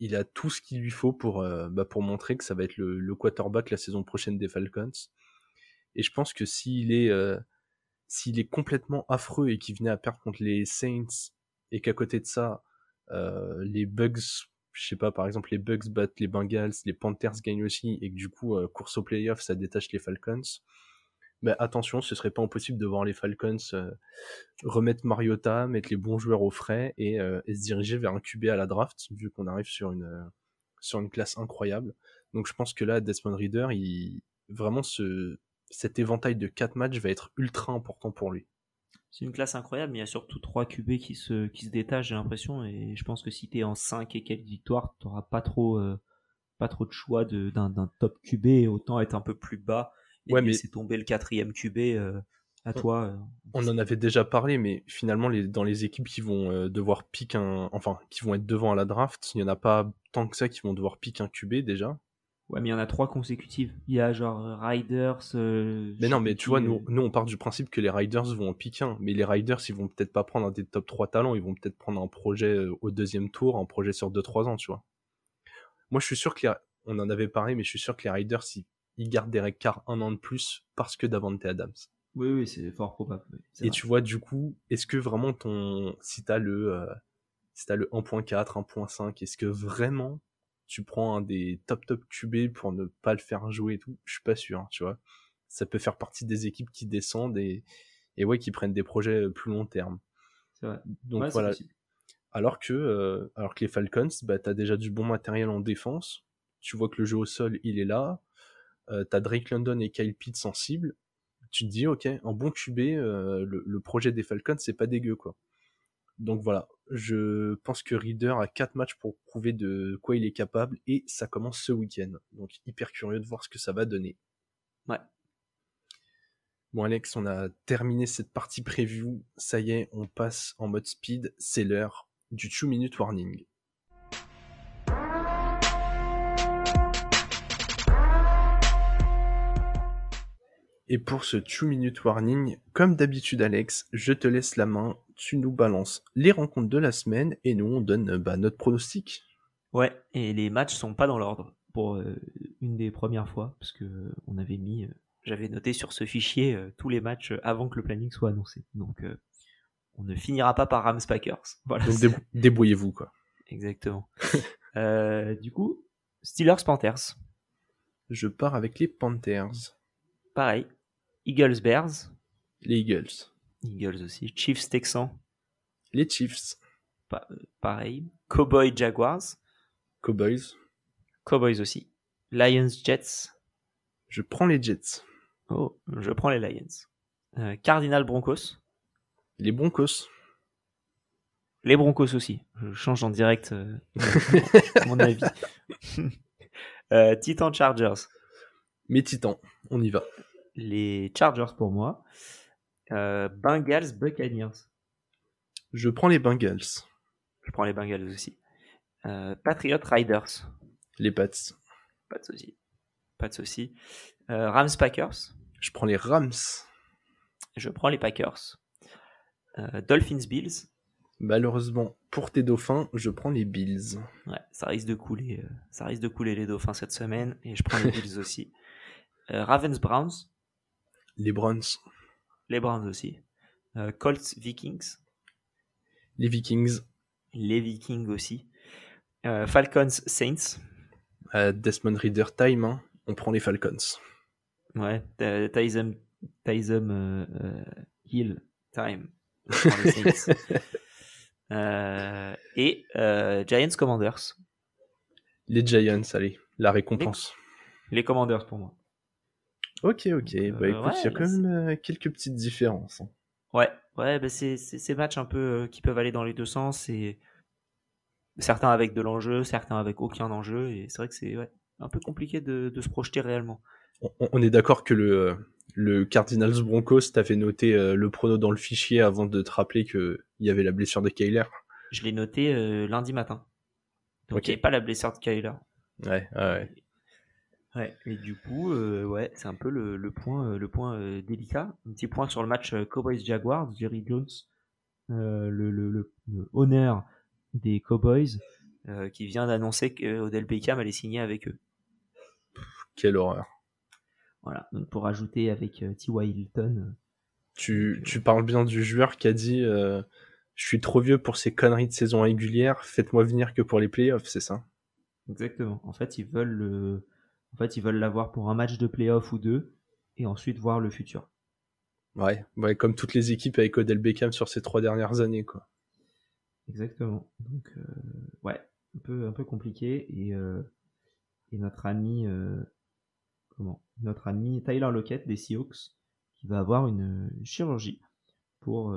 B: il a tout ce qu'il lui faut pour, euh, bah pour montrer que ça va être le, quarterback la saison prochaine des Falcons. Et je pense que s'il est, euh, est complètement affreux et qu'il venait à perdre contre les Saints et qu'à côté de ça, les Bugs, je sais pas, par exemple, les Bugs battent les Bengals, les Panthers gagnent aussi et que du coup, euh, course au playoff, ça détache les Falcons bah, attention, ce serait pas impossible de voir les Falcons euh, remettre Mariota, mettre les bons joueurs au frais euh, et, se diriger vers un QB à la draft, vu qu'on arrive sur une, euh, sur une classe incroyable. Donc je pense que là, Desmond Reader, il, vraiment ce, cet éventail de 4 matchs va être ultra important pour lui.
A: C'est une classe incroyable, mais il y a surtout 3 QB qui se, qui se détachent, j'ai l'impression, et je pense que si tu es en 5 et quelques victoires, tu pas trop, pas trop de choix d'un top QB, autant être un peu plus bas ouais, mais c'est tombé le quatrième QB euh, à toi. Euh,
B: on en avait déjà parlé, mais finalement, les, dans les équipes qui vont euh, devoir piquer un, enfin, qui vont être devant à la draft, il y en a pas tant que ça qui vont devoir piquer un QB déjà.
A: Ouais, mais il y en a trois consécutives. Il y a genre Riders.
B: mais non, mais tu vois, nous, nous, on part du principe que les Riders vont en piquer un. Mais les Riders, ils vont peut-être pas prendre un des top 3 talents. Ils vont peut-être prendre un projet au deuxième tour, un projet sur 2-3 ans, tu vois. Moi, je suis sûr que on en avait parlé, mais je suis sûr que les Riders, ils il garde Derek Carr un an de plus parce que Davante Adams.
A: Oui, oui, c'est fort probable.
B: Et tu vois, du coup, est-ce que vraiment ton, si t'as le, euh, si t'as le 1.4, 1.5, est-ce que vraiment tu prends un des top top QB pour ne pas le faire jouer et tout Je suis pas sûr, hein, tu vois. Ça peut faire partie des équipes qui descendent et, et ouais, qui prennent des projets plus long terme.
A: Vrai.
B: Donc voilà. Alors que, euh, alors que les Falcons, bah, t'as déjà du bon matériel en défense. Tu vois que le jeu au sol, il est là euh, t'as Drake London et Kyle Pitt sensibles, tu te dis, ok, un bon QB, euh, le, projet des Falcons, c'est pas dégueu, quoi. Donc voilà, je pense que Reader a 4 matchs pour prouver de quoi il est capable, et ça commence ce week-end. Donc hyper curieux de voir ce que ça va donner.
A: Ouais.
B: Bon Alex, on a terminé cette partie preview, ça y est, on passe en mode speed, c'est l'heure du 2 minute warning. Et pour ce 2 minute warning, comme d'habitude Alex, je te laisse la main, tu nous balances les rencontres de la semaine et nous on donne bah, notre pronostic.
A: Ouais, et les matchs sont pas dans l'ordre pour euh, une des premières fois, parce que euh, on avait mis, euh, j'avais noté sur ce fichier tous les matchs avant que le planning soit annoncé. Donc on ne finira pas par Rams Packers.
B: Voilà, Donc débrouillez-vous quoi.
A: Exactement. du coup, Steelers Panthers.
B: Je pars avec les Panthers.
A: Pareil. Eagles Bears.
B: Les Eagles.
A: Eagles aussi. Chiefs Texans.
B: Les Chiefs.
A: pareil. Cowboys Jaguars.
B: Cowboys.
A: Cowboys aussi. Lions Jets.
B: Je prends les Jets.
A: Oh, je prends les Lions. Euh, Cardinal Broncos.
B: Les Broncos.
A: Les Broncos aussi. Je change en direct euh, mon avis. euh, Titan Chargers.
B: Mes Titans, on y va.
A: Les Chargers pour moi. Euh, Bengals, Buccaneers.
B: Je prends les Bengals.
A: Je prends les Bengals aussi. Euh, Patriot Riders.
B: Les Pats.
A: Pas de souci. Pas de souci. Euh, Rams Packers.
B: Je prends les Rams.
A: Je prends les Packers. Dolphins Bills.
B: Malheureusement, pour tes dauphins, je prends les Bills.
A: Ouais, ça risque de couler. ça risque de couler les dauphins cette semaine et je prends les Bills aussi. Ravens Browns.
B: Les Browns.
A: Les Browns aussi. Euh, Colts, Vikings.
B: Les Vikings.
A: Les Vikings aussi. Falcons, Saints.
B: Desmond Reader time, hein. on prend les Falcons.
A: Ouais, Tyson, Tyson Hill time. et Giants Commanders.
B: Les Giants, allez, la récompense.
A: Les, Commanders pour moi.
B: Ok, ok. bah écoute, il y a quand même quelques petites différences. Hein.
A: Ouais, ouais, bah c'est ces matchs un peu qui peuvent aller dans les deux sens et certains avec de l'enjeu, certains avec aucun enjeu et c'est vrai que c'est un peu compliqué de, se projeter réellement.
B: On, est d'accord que le, le Cardinals Broncos t'avait noté le prono dans le fichier avant de te rappeler qu'il y avait la blessure de Kyler.
A: Je l'ai noté lundi matin. Donc il n'y avait pas la blessure de Kyler.
B: Ouais, ouais.
A: Ouais, et du coup, euh, ouais, c'est un peu le, le point, euh, le point euh, délicat. Un petit point sur le match Cowboys-Jaguars, Jerry Jones, le, le, le, honneur des Cowboys, qui vient d'annoncer que Odell Beckham allait signer avec eux.
B: Quelle horreur.
A: Voilà, donc pour ajouter avec T.Y. Hilton.
B: Tu, tu parles bien du joueur qui a dit Je suis trop vieux pour ces conneries de saison régulière, faites-moi venir que pour les playoffs, c'est ça?
A: Exactement. En fait, ils veulent le en fait, ils veulent l'avoir pour un match de playoff ou deux, et ensuite voir le futur.
B: Ouais, ouais comme toutes les équipes avec Odell Beckham sur ces trois dernières années, quoi.
A: Exactement. Donc, euh, ouais, un peu, un peu compliqué. Et, euh, et notre ami, euh, comment? Notre ami Tyler Lockett des Seahawks, qui va avoir une, chirurgie pour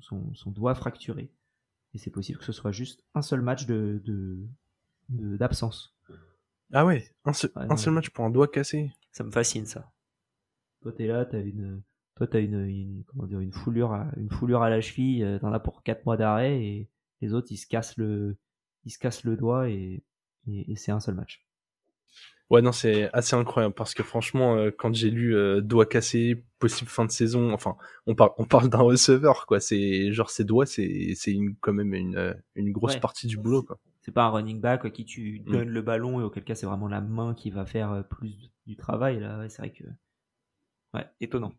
A: son, son, doigt fracturé. Et c'est possible que ce soit juste un seul match de d'absence.
B: Ah ouais, un seul, match pour un doigt cassé.
A: Ça me fascine ça. Toi t'es là, t'as une, toi t'as une, comment dire, une foulure, à, une foulure à la cheville, euh, t'en as pour 4 mois d'arrêt et les autres ils se cassent le, ils se cassent le doigt et, et, c'est un seul match.
B: Ouais non c'est assez incroyable parce que franchement euh, quand j'ai lu euh, doigt cassé possible fin de saison enfin on parle on parle d'un receveur quoi c'est genre ses doigts c'est c'est une quand même une une grosse partie du boulot quoi
A: c'est pas un running back à qui tu mm. donnes le ballon et auquel cas c'est vraiment la main qui va faire euh, plus du travail. Là, c'est vrai que. Ouais, étonnant.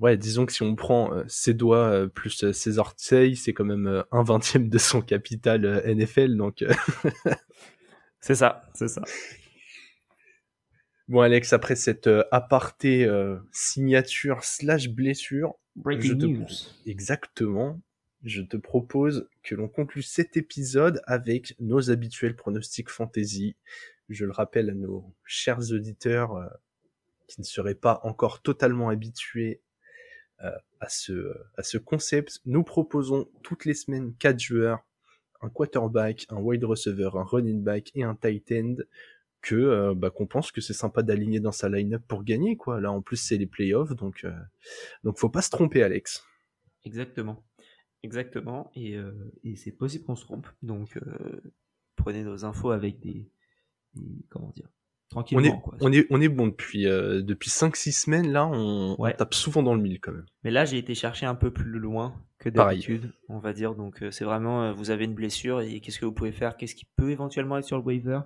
B: Ouais, disons que si on prend euh, ses doigts euh, plus ses orteils, c'est quand même un vingtième de son capital NFL, donc.
A: c'est ça, c'est ça.
B: Bon Alex, après cette aparté signature slash blessure,
A: Breaking news.
B: Exactement je te propose que l'on conclue cet épisode avec nos habituels pronostics fantasy. Je le rappelle à nos chers auditeurs euh, qui ne seraient pas encore totalement habitués euh, à, ce, à ce concept. Nous proposons toutes les semaines quatre joueurs, un quarterback, un wide receiver, un running back et un tight end que euh, bah, qu'on pense que c'est sympa d'aligner dans sa line-up pour gagner quoi. Là en plus c'est les playoffs donc donc faut pas se tromper Alex.
A: Exactement. Exactement, et, euh, et c'est possible qu'on se trompe. Donc euh, prenez nos infos avec des, comment dire tranquillement.
B: On est, quoi. On est, on est bon depuis euh, depuis 5-6 semaines là, on, tape souvent dans le mille quand même.
A: Mais là j'ai été chercher un peu plus loin que d'habitude, on va dire. Donc c'est vraiment vous avez une blessure et qu'est-ce que vous pouvez faire, qu'est-ce qui peut éventuellement être sur le waiver.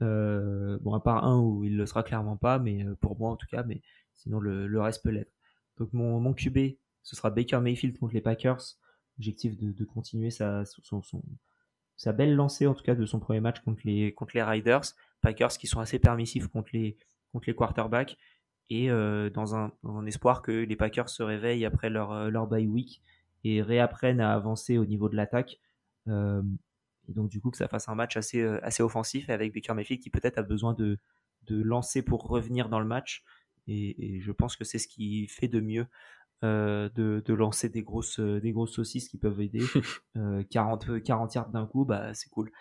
A: bon à part un où il le sera clairement pas, mais pour moi en tout cas, mais sinon le, le reste peut l'être. Donc mon, mon QB, ce sera Baker Mayfield contre les Packers objectif de, continuer sa, son, sa belle lancée, en tout cas, de son premier match contre les, contre les Riders. Packers qui sont assez permissifs contre les, contre les quarterbacks et euh, dans, un, espoir que les Packers se réveillent après leur, euh, leur bye week et réapprennent à avancer au niveau de l'attaque. Euh, et donc, du coup, que ça fasse un match assez, assez offensif avec Baker Mayfield qui peut-être a besoin de, de lancer pour revenir dans le match. Et, et je pense que c'est ce qui fait de mieux euh, de, de, lancer des grosses, euh, des grosses saucisses qui peuvent aider. 40, 40 yards d'un coup, bah, c'est cool.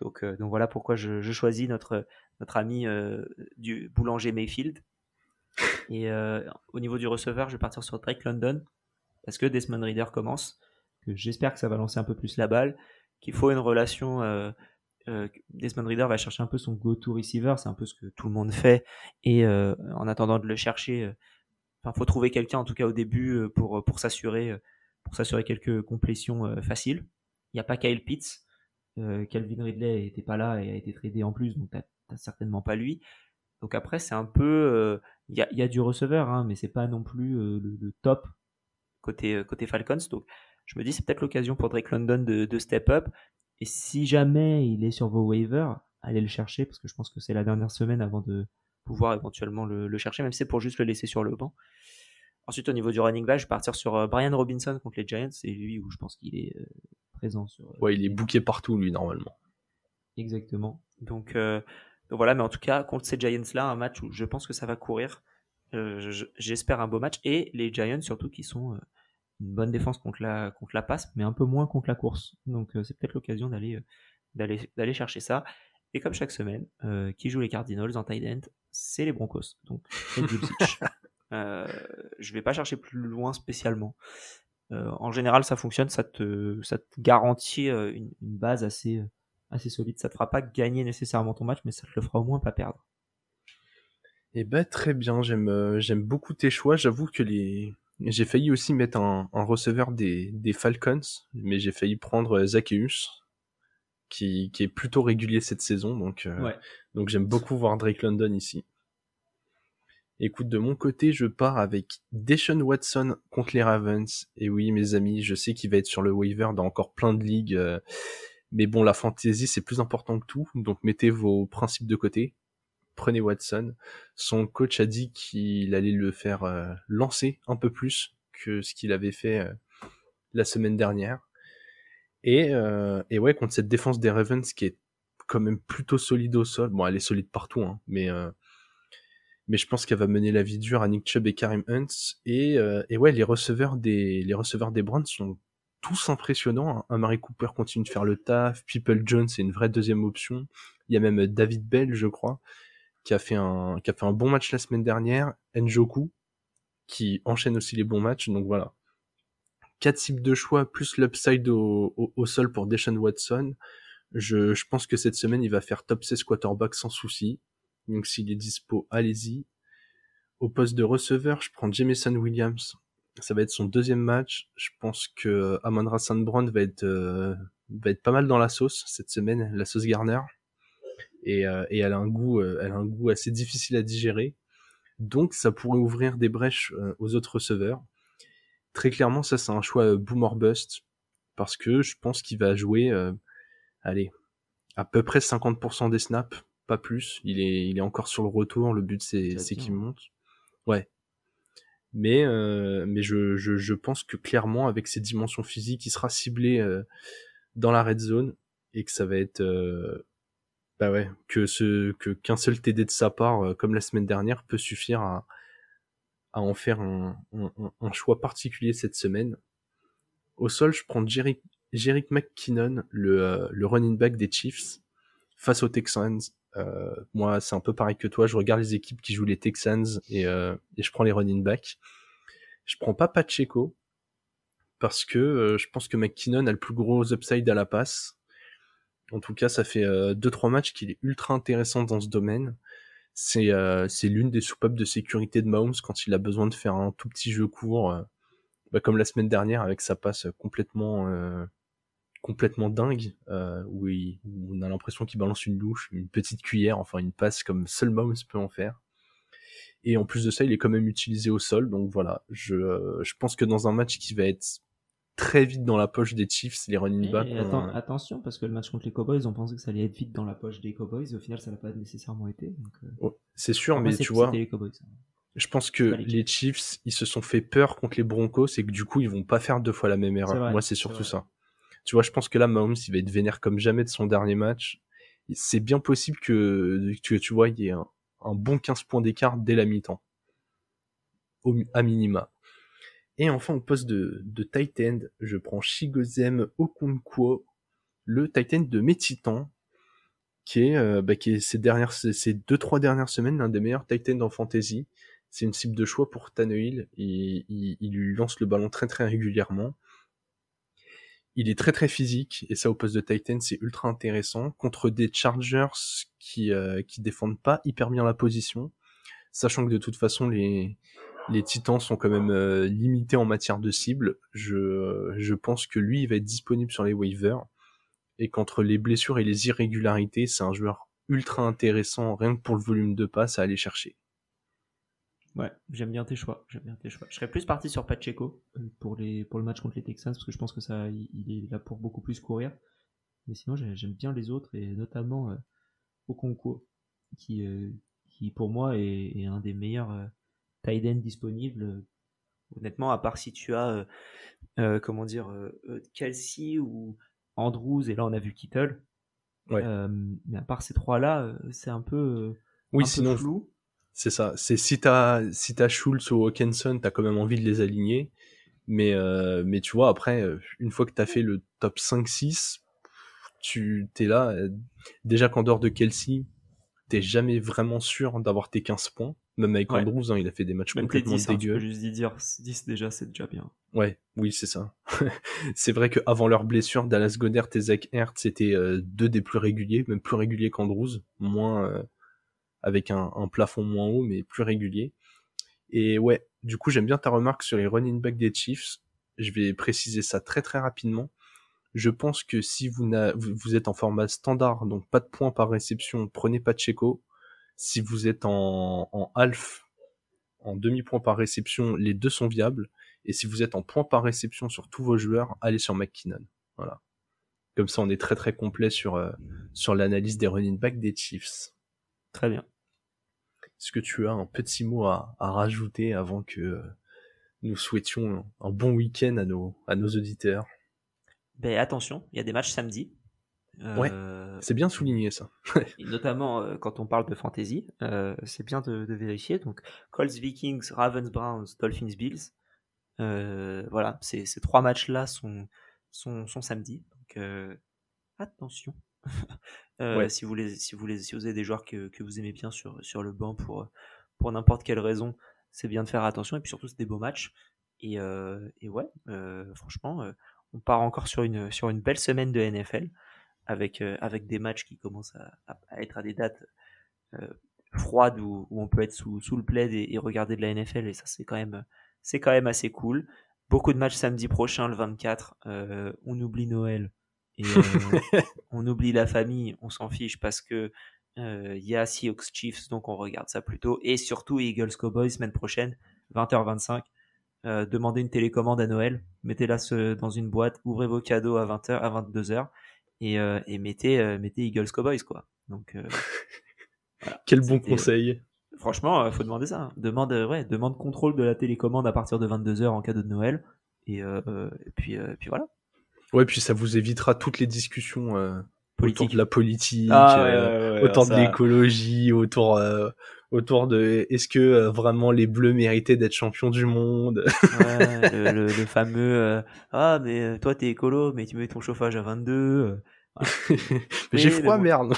A: Donc, euh, donc voilà pourquoi je, je, choisis notre, notre ami du boulanger Mayfield. Et au niveau du receveur, je vais partir sur Drake London parce que Desmond Reader commence. Que j'espère que ça va lancer un peu plus la balle. Qu'il faut une relation. Desmond Reader va chercher un peu son go-to receiver, c'est un peu ce que tout le monde fait. Et en attendant de le chercher, il faut trouver quelqu'un en tout cas au début euh, pour, euh, pour s'assurer euh, pour s'assurer quelques complétions faciles. Il n'y a pas Kyle Pitts. Calvin Ridley n'était pas là et a été tradé en plus, donc tu n'as certainement pas lui. Donc après, c'est un peu. Il y, a, du receveur, hein, mais c'est pas non plus le, top côté, côté Falcons. Donc je me dis, c'est peut-être l'occasion pour Drake London de, step up.
C: Et si jamais il est sur vos waivers, allez le chercher parce que je pense que c'est la dernière semaine avant de pouvoir éventuellement le, chercher, même si c'est pour juste le laisser sur le banc. Ensuite, au niveau du running back, je vais partir sur euh, Brian Robinson contre les Giants. C'est lui où je pense qu'il est euh, présent. Sur,
B: ouais, il est bouqué partout, lui, normalement.
C: Exactement.
A: Donc, donc voilà, mais en tout cas, contre ces Giants-là, un match où je pense que ça va courir. J'espère un beau match. Et les Giants, surtout, qui sont une bonne défense contre la, contre la passe, mais un peu moins contre la course. Donc euh, c'est peut-être l'occasion d'aller, euh, d'aller, d'aller chercher ça. Et comme chaque semaine, euh, qui joue les Cardinals en tight end, c'est les Broncos. Donc euh, je vais pas chercher plus loin spécialement. en général, ça fonctionne, ça te, ça te garantit une, une, base assez, assez solide. Ça te fera pas gagner nécessairement ton match, mais ça te le fera au moins pas perdre.
B: Eh ben très bien, j'aime, j'aime beaucoup tes choix. J'avoue que les, j'ai failli aussi mettre un, receveur des, des, Falcons, mais j'ai failli prendre euh, Zacchaeus, qui, qui est plutôt régulier cette saison, donc, euh, donc j'aime beaucoup voir Drake London ici. Écoute, de mon côté, je pars avec Deshaun Watson contre les Ravens. Et oui, mes amis, je sais qu'il va être sur le waiver dans encore plein de ligues. Euh, mais bon, la fantasy, c'est plus important que tout. Donc mettez vos principes de côté prenez Watson. Son coach a dit qu'il allait le faire euh, lancer un peu plus que ce qu'il avait fait la semaine dernière. Et, euh, et, ouais, contre cette défense des Ravens qui est quand même plutôt solide au sol. Bon, elle est solide partout, hein, mais mais je pense qu'elle va mener la vie dure à Nick Chubb et Karim Hunt. Et, et ouais, les receveurs des les receveurs des Browns sont tous impressionnants. Hein. Amari Cooper continue de faire le taf. People Jones c'est une vraie deuxième option. Il y a même David Bell, je crois, qui a fait un, qui a fait un bon match la semaine dernière, Njoku, qui enchaîne aussi les bons matchs, donc voilà. Quatre cibles de choix, plus l'upside au, sol pour Deshaun Watson. Je, pense que cette semaine, il va faire top 16 quarterback sans souci. Donc s'il est dispo, allez-y. Au poste de receveur, je prends Jameson Williams. Ça va être son deuxième match. Je pense que Amandra Sandbrand va être, euh, va être pas mal dans la sauce cette semaine, la sauce Garner et, euh, et elle a un goût, euh, elle a un goût assez difficile à digérer. Donc ça pourrait ouvrir des brèches euh, aux autres receveurs. Très clairement, ça c'est un choix boomer bust parce que je pense qu'il va jouer, allez, à peu près 50% des snaps, pas plus. Il est, il est encore sur le retour. Le but c'est, c'est qu'il monte. Ouais. Mais, mais je, je, je, pense que clairement, avec ses dimensions physiques, il sera ciblé dans la red zone et que ça va être bah ouais, que ce que qu'un seul TD de sa part, euh, comme la semaine dernière, peut suffire à, à en faire un, choix particulier cette semaine. Au sol, je prends Jerick, Jerick McKinnon, le, euh, running back des Chiefs, face aux Texans. Euh, moi, c'est un peu pareil que toi. Je regarde les équipes qui jouent les Texans et, euh, je prends les running backs. Je prends pas Pacheco parce que je pense que McKinnon a le plus gros upside à la passe en tout cas, ça fait 2-3 euh, matchs qu'il est ultra intéressant dans ce domaine. C'est euh, l'une des soupapes de sécurité de Mahomes quand il a besoin de faire un tout petit jeu court, euh, bah, comme la semaine dernière avec sa passe complètement complètement dingue, où, on a l'impression qu'il balance une louche, une petite cuillère, enfin une passe comme seul Mahomes peut en faire. Et en plus de ça, il est quand même utilisé au sol, donc voilà. Je, je pense que dans un match qui va être très vite dans la poche des Chiefs, les running backs.
C: Attention, parce que le match contre les Cowboys, on pensait que ça allait être vite dans la poche des Cowboys. Au final, ça n'a pas nécessairement été.
B: Euh. c'est sûr, mais tu vois. Je pense que les Chiefs, ils se sont fait peur contre les Broncos et que du coup, ils vont pas faire deux fois la même erreur. Moi, c'est surtout ça. Tu vois, je pense que là, Mahomes, il va être vénère comme jamais de son dernier match. C'est bien possible que, tu, tu vois, il y ait un, un bon 15 points d'écart dès la mi-temps. à minima. Et enfin, au poste de, de tight je prends Shigozem Okonkwo, le tight end de mes titans, qui est, euh, bah, qui est ces dernières, ces deux, trois dernières semaines, l'un des meilleurs tight ends en fantasy. C'est une cible de choix pour Tannehill. Il, il, lui lance le ballon très très régulièrement. Il est très très physique et ça au poste de tight end c'est ultra intéressant contre des Chargers qui euh, qui défendent pas hyper bien la position, sachant que de toute façon les les Titans sont quand même euh, limités en matière de cible. Je, pense que lui, il va être disponible sur les waivers. Et qu'entre les blessures et les irrégularités, c'est un joueur ultra intéressant, rien que pour le volume de passe à aller chercher.
C: Ouais, j'aime bien tes choix. J'aime bien tes choix. Je serais plus parti sur Pacheco euh, pour les pour le match contre les Texans parce que je pense que ça il est là pour beaucoup plus courir. mais sinon j'aime bien les autres et notamment euh, qui, qui pour moi est, un des meilleurs tight ends disponibles.
A: Honnêtement, à part si tu as comment dire Kelsey ou Andrews et là on a vu Kittle. mais à part ces trois là, c'est un peu
B: oui, sinon, flou. C'est ça. C'est si t'as si t'as Schultz ou Hawkinson, t'as quand même envie de les aligner. Mais euh, mais tu vois après, euh, une fois que t'as fait le top 5-6, tu t'es là. Euh, déjà qu'en dehors de Kelsey, t'es jamais vraiment sûr d'avoir tes 15 points. Même avec Andrews, hein, il a fait des matchs complètement 10, hein, dégueux.
C: juste dire 10 déjà, c'est déjà bien.
B: Ouais, oui, c'est ça. c'est vrai qu'avant leur blessure, Dallas Goddard et Zach Ertz étaient deux des plus réguliers, même plus réguliers qu'Andrews, moins avec un, plafond moins haut mais plus régulier. Et ouais, du coup j'aime bien ta remarque sur les running backs des Chiefs. Je vais préciser ça très très rapidement. Je pense que si vous, vous êtes en format standard, donc pas de points par réception, prenez pas de Checo. Si vous êtes en, en half, en demi-point par réception, les deux sont viables. Et si vous êtes en points par réception sur tous vos joueurs, allez sur McKinnon. Voilà. Comme ça, on est très très complet sur, euh, sur l'analyse des running backs des Chiefs.
A: Très bien.
B: Est-ce que tu as un petit mot à, rajouter avant que euh, nous souhaitions un bon week-end à nos, à nos auditeurs?
A: Ben, Attention, il y a des matchs samedi.
B: Ouais, c'est bien souligné ça.
A: notamment euh, quand on parle de fantasy, euh, c'est bien de, vérifier. Donc Colts Vikings, Ravens Browns, Dolphins Bills. voilà, ces, ces trois matchs-là sont, sont, sont samedi. Donc attention. Euh, si, vous les, si, vous les, si vous avez des joueurs que, que vous aimez bien sur, sur le banc pour, pour n'importe quelle raison, c'est bien de faire attention. Et puis surtout, c'est des beaux matchs. Et, euh, et ouais, euh, franchement, on part encore sur une, sur une belle semaine de NFL avec, avec des matchs qui commencent à, à être à des dates froides où, où, on peut être sous, sous le plaid et, et, regarder de la NFL. Et ça, c'est quand même, c'est quand même assez cool. Beaucoup de matchs samedi prochain, le 24. on oublie Noël et euh, on oublie la famille, on s'en fiche parce que euh, il y a Seahawks Chiefs, donc on regarde ça plutôt. Et surtout Eagles Cowboys semaine prochaine, 20h25. Euh, demandez une télécommande à Noël, mettez-la dans une boîte, ouvrez vos cadeaux à 20h, à 22h et, et mettez, mettez Eagles Cowboys quoi. Donc
B: quel bon conseil.
A: Franchement, faut demander ça. Hein. Demande, ouais, demande contrôle de la télécommande à partir de 22h en cadeau de Noël. Et, et puis, et puis voilà.
B: Ouais, puis ça vous évitera toutes les discussions euh, autour de la politique, ah, euh, autour de l'écologie, autour euh, autour de est-ce que euh, vraiment les Bleus méritaient d'être champions du monde?
A: Ouais, le, le, fameux ah mais toi t'es écolo mais tu mets ton chauffage à 22
B: mais j'ai froid merde.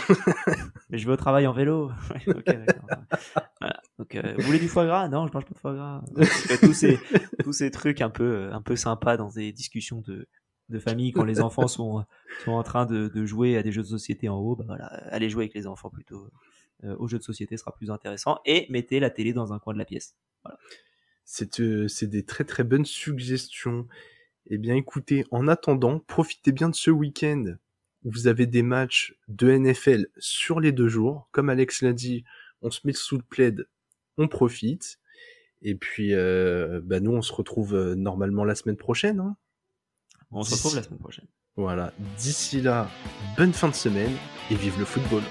A: Mais je vais au travail en vélo. Okay, voilà. donc vous voulez du foie gras? Non je mange pas de foie gras. Tous ces tous ces trucs un peu un peu sympas dans des discussions de de famille quand les enfants sont, sont en train de, jouer à des jeux de société en haut, bah voilà, allez jouer avec les enfants plutôt euh, aux jeux de société sera plus intéressant et mettez la télé dans un coin de la pièce. Voilà.
B: C'est euh, des très très bonnes suggestions. Eh bien écoutez, en attendant, profitez bien de ce week-end. Vous avez des matchs de NFL sur les deux jours. Comme Alex l'a dit, on se met sous le plaid, on profite. Et puis, euh, bah nous, on se retrouve euh, normalement la semaine prochaine. Hein
A: on se retrouve la semaine prochaine.
B: Voilà. D'ici là, bonne fin de semaine et vive le football.